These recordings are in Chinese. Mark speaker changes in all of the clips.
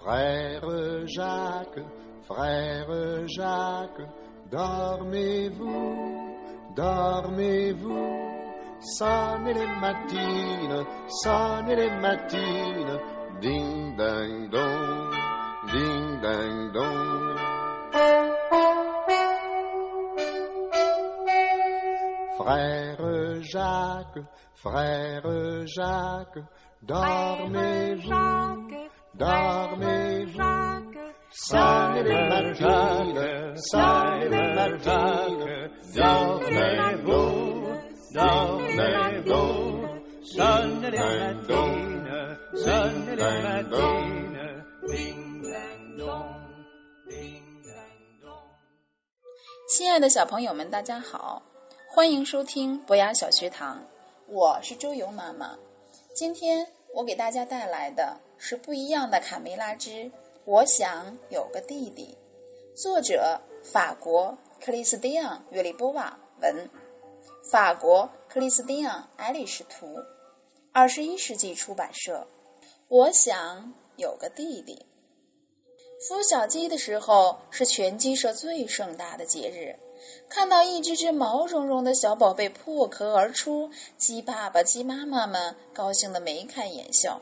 Speaker 1: Frère Jacques, frère Jacques, dormez-vous, dormez-vous. Sonnez les matines, sonnez les matines, ding ding dong, ding ding dong. Frère Jacques, frère Jacques, dormez-vous, dormez-vous. Sonnez les matines, sonnez les matines, dormez-vous, dormez-vous.
Speaker 2: Sonne les matines, sonne les matines, ding dang dong, ding dang dong.
Speaker 3: 亲爱的小朋友们，大家好，欢迎收听博雅小学堂，我是周游妈妈。今天我给大家带来的是不一样的卡梅拉之我想有个弟弟，作者法国克里斯蒂昂·约里波瓦文，法国克里斯蒂昂·爱丽什图，二十一世纪出版社。我想有个弟弟。孵小鸡的时候是全鸡舍最盛大的节日。看到一只只毛茸茸的小宝贝破壳而出，鸡爸爸、鸡妈妈们高兴的眉开眼笑。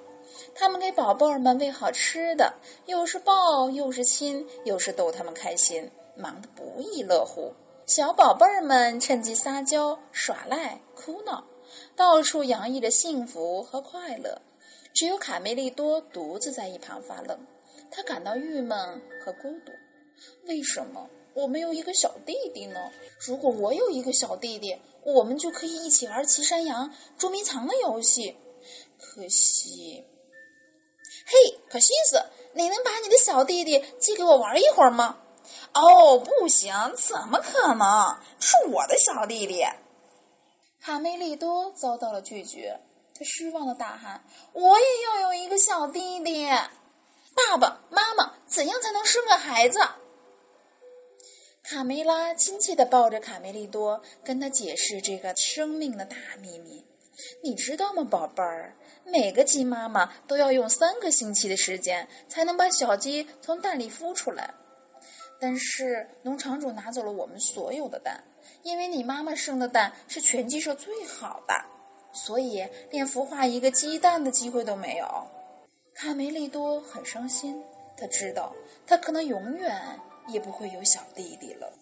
Speaker 3: 他们给宝贝儿们喂好吃的，又是抱又是亲，又是逗他们开心，忙得不亦乐乎。小宝贝儿们趁机撒娇、耍赖、哭闹，到处洋溢着幸福和快乐。只有卡梅利多独自在一旁发愣。他感到郁闷和孤独。为什么我没有一个小弟弟呢？如果我有一个小弟弟，我们就可以一起玩骑山羊、捉迷藏的游戏。可惜，嘿，可西斯，你能把你的小弟弟借给我玩一会儿吗？哦，不行，怎么可能？是我的小弟弟。卡梅利多遭到了拒绝，他失望的大喊：“我也要有一个小弟弟！”爸爸妈妈，怎样才能生个孩子？卡梅拉亲切的抱着卡梅利多，跟他解释这个生命的大秘密。你知道吗，宝贝儿？每个鸡妈妈都要用三个星期的时间，才能把小鸡从蛋里孵出来。但是农场主拿走了我们所有的蛋，因为你妈妈生的蛋是全鸡舍最好的，所以连孵化一个鸡蛋的机会都没有。卡梅利多很伤心，他知道他可能永远也不会有小弟弟了。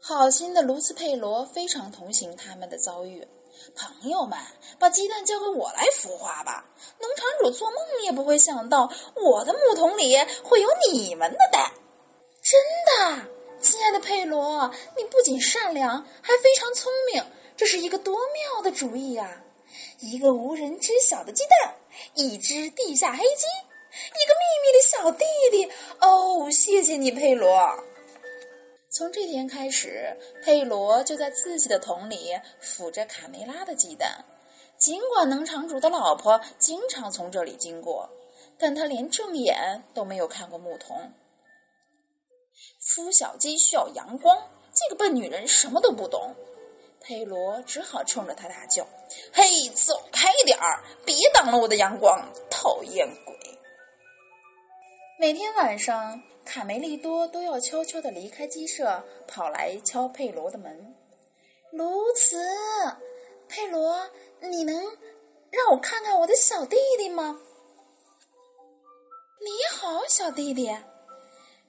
Speaker 3: 好心的卢斯佩罗非常同情他们的遭遇。朋友们，把鸡蛋交给我来孵化吧。农场主做梦也不会想到，我的木桶里会有你们的蛋。真的，亲爱的佩罗，你不仅善良，还非常聪明，这是一个多妙的主意呀！一个无人知晓的鸡蛋，一只地下黑鸡，一个秘密的小弟弟。哦，谢谢你，佩罗。从这天开始，佩罗就在自己的桶里孵着卡梅拉的鸡蛋。尽管农场主的老婆经常从这里经过，但他连正眼都没有看过牧童。孵小鸡需要阳光，这个笨女人什么都不懂。佩罗只好冲着他大叫：“嘿，走开点儿，别挡了我的阳光，讨厌鬼！”每天晚上，卡梅利多都要悄悄的离开鸡舍，跑来敲佩罗的门。卢茨，佩罗，你能让我看看我的小弟弟吗？你好，小弟弟。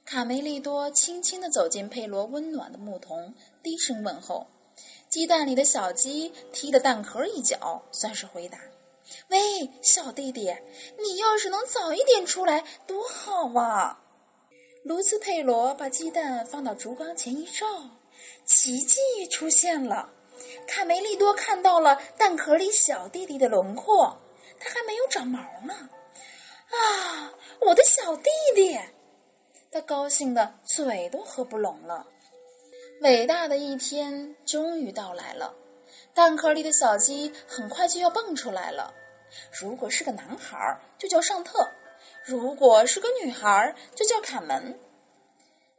Speaker 3: 卡梅利多轻轻的走进佩罗温暖的木桶，低声问候。鸡蛋里的小鸡踢了蛋壳一脚，算是回答。喂，小弟弟，你要是能早一点出来，多好啊！卢斯佩罗把鸡蛋放到烛光前一照，奇迹出现了。卡梅利多看到了蛋壳里小弟弟的轮廓，他还没有长毛呢。啊，我的小弟弟！他高兴的嘴都合不拢了。伟大的一天终于到来了，蛋壳里的小鸡很快就要蹦出来了。如果是个男孩，就叫尚特；如果是个女孩，就叫卡门。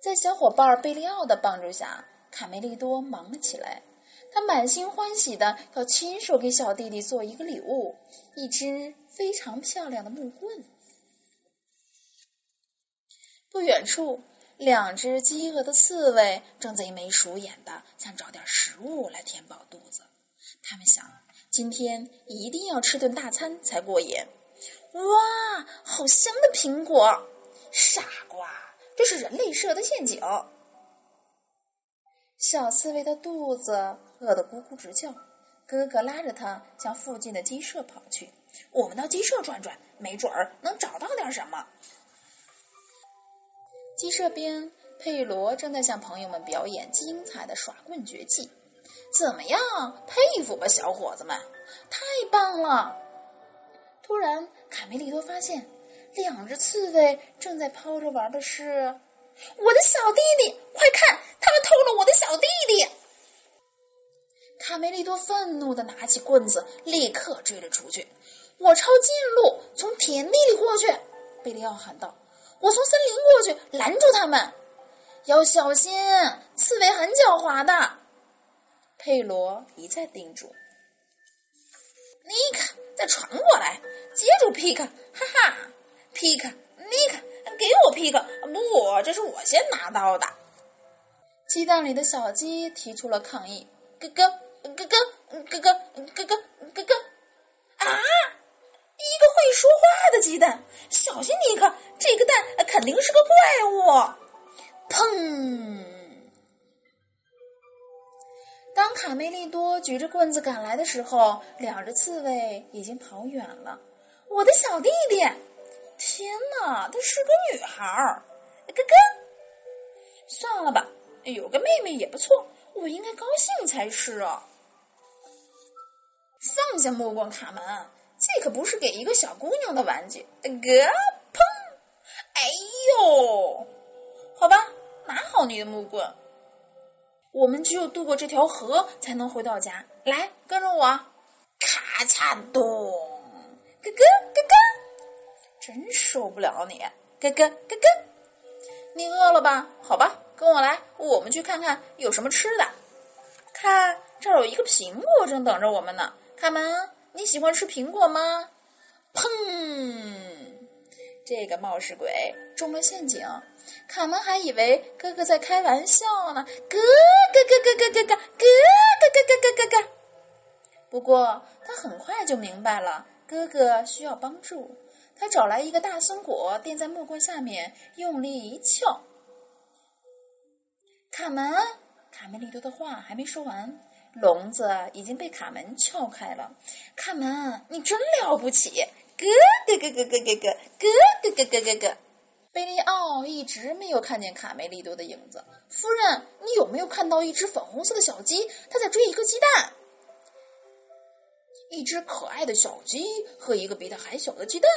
Speaker 3: 在小伙伴贝利奥的帮助下，卡梅利多忙了起来。他满心欢喜的要亲手给小弟弟做一个礼物——一只非常漂亮的木棍。不远处，两只饥饿的刺猬正贼眉鼠眼的想找点食物来填饱肚子。他们想，今天一定要吃顿大餐才过瘾。哇，好香的苹果！傻瓜，这是人类设的陷阱。小刺猬的肚子饿得咕咕直叫，哥哥拉着它向附近的鸡舍跑去。我们到鸡舍转转，没准儿能找到点什么。鸡舍边，佩罗正在向朋友们表演精彩的耍棍绝技。怎么样？佩服吧，小伙子们！太棒了！突然，卡梅利多发现两只刺猬正在抛着玩的是我的小弟弟。快看，他们偷了我的小弟弟！卡梅利多愤怒的拿起棍子，立刻追了出去。我抄近路，从田地里过去。贝利奥喊道。我从森林过去，拦住他们。要小心，刺猬很狡猾的。佩罗一再叮嘱。尼克，再传过来，接住皮克！哈哈，皮克，尼克，给我皮克！不，这是我先拿到的。鸡蛋里的小鸡提出了抗议。咯咯，咯咯，咯咯，咯咯，咯咯。啊！一个会说话的鸡蛋，小心尼克，这个蛋肯定是个怪物。砰！当卡梅利多举着棍子赶来的时候，两只刺猬已经跑远了。我的小弟弟，天哪，她是个女孩儿。咯咯，算了吧，有个妹妹也不错，我应该高兴才是啊。放下木棍，卡门。这可不是给一个小姑娘的玩具。咯砰！哎呦，好吧，拿好你的木棍。我们只有渡过这条河，才能回到家。来，跟着我。咔嚓咚！咯咯咯咯！真受不了你！咯咯咯咯！你饿了吧？好吧，跟我来，我们去看看有什么吃的。看，这儿有一个苹果，正等着我们呢。卡门。你喜欢吃苹果吗？砰！这个冒失鬼中了陷阱。卡门还以为哥哥在开玩笑呢。哥哥哥哥哥哥哥哥哥哥哥哥哥。不过他很快就明白了，哥哥需要帮助。他找来一个大松果，垫在木棍下面，用力一撬。卡门，卡梅利多的话还没说完。笼子已经被卡门撬开了，卡门，你真了不起！咯咯咯咯咯咯咯咯咯咯咯咯。贝利奥一直没有看见卡梅利多的影子。夫人，你有没有看到一只粉红色的小鸡？它在追一个鸡蛋。一只可爱的小鸡和一个比它还小的鸡蛋。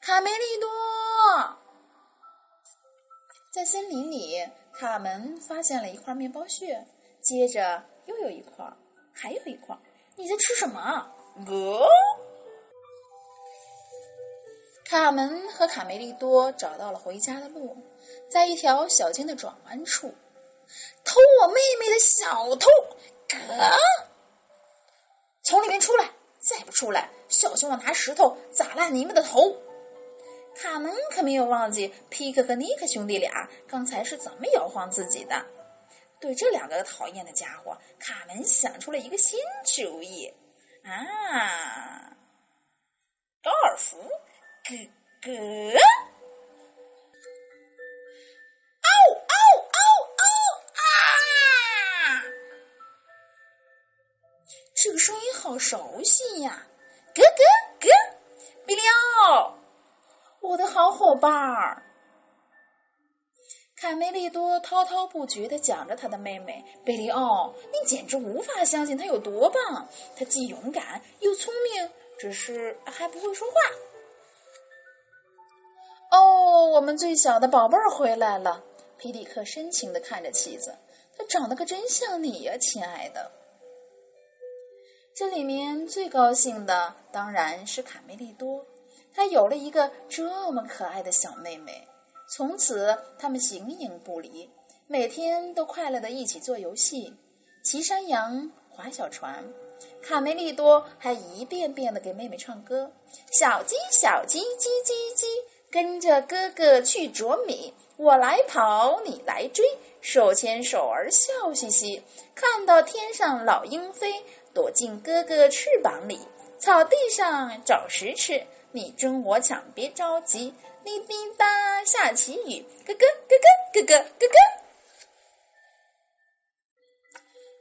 Speaker 3: 卡梅利多，在森林里，卡门发现了一块面包屑。接着又有一块，还有一块。你在吃什么？鹅，卡门和卡梅利多找到了回家的路，在一条小径的转弯处，偷我妹妹的小偷，呃，从里面出来！再不出来，小心我拿石头砸烂你们的头！卡门可没有忘记皮克和尼克兄弟俩刚才是怎么摇晃自己的。对这两个讨厌的家伙，卡门想出了一个新主意啊！高尔夫，咯咯！嗷嗷嗷嗷啊！这个声音好熟悉呀！咯咯咯！比利奥，我的好伙伴儿。卡梅利多滔滔不绝的讲着他的妹妹贝利奥，你简直无法相信他有多棒！他既勇敢又聪明，只是还不会说话。哦，我们最小的宝贝儿回来了！皮迪克深情的看着妻子，他长得可真像你呀，亲爱的。这里面最高兴的当然是卡梅利多，他有了一个这么可爱的小妹妹。从此，他们形影不离，每天都快乐的一起做游戏、骑山羊、划小船。卡梅利多还一遍遍的给妹妹唱歌：“小鸡，小鸡，叽叽叽，跟着哥哥去啄米，我来跑，你来追，手牵手儿笑嘻嘻。看到天上老鹰飞，躲进哥哥翅膀里。草地上找食吃，你争我抢，别着急。滴滴答，下起雨，咯咯咯咯咯咯咯咯。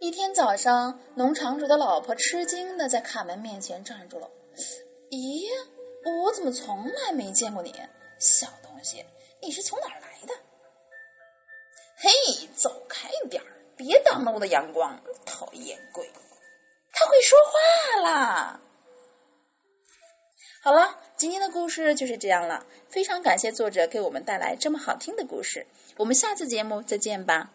Speaker 3: 一天早上，农场主的老婆吃惊的在卡门面前站住了。咦，我怎么从来没见过你？小东西，你是从哪儿来的？嘿，走开一点儿，别挡了我的阳光，讨厌鬼！他会说话啦！好了，今天的故事就是这样了。非常感谢作者给我们带来这么好听的故事。我们下次节目再见吧。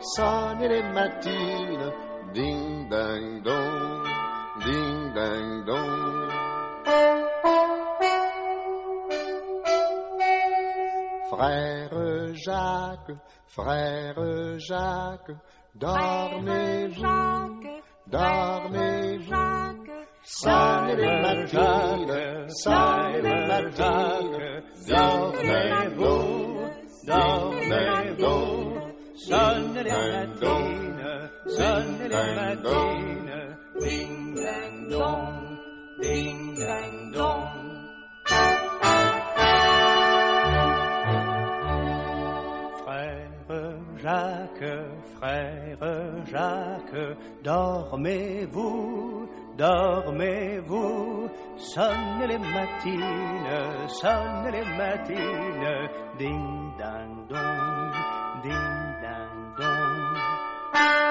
Speaker 1: sonne le mattine, ding dang dong, ding dang dong. Frère Jacques, frère Jacques, dormez-vous, dormez-vous. Sonne le mattine, sonne le mattine,
Speaker 2: dormez-vous. Matines, ding dang dong, ding dang dong. Frère Jacques, frère Jacques, dormez-vous, dormez-vous, sonnez les matines, sonnez les matines, ding dang dong, ding Thank you.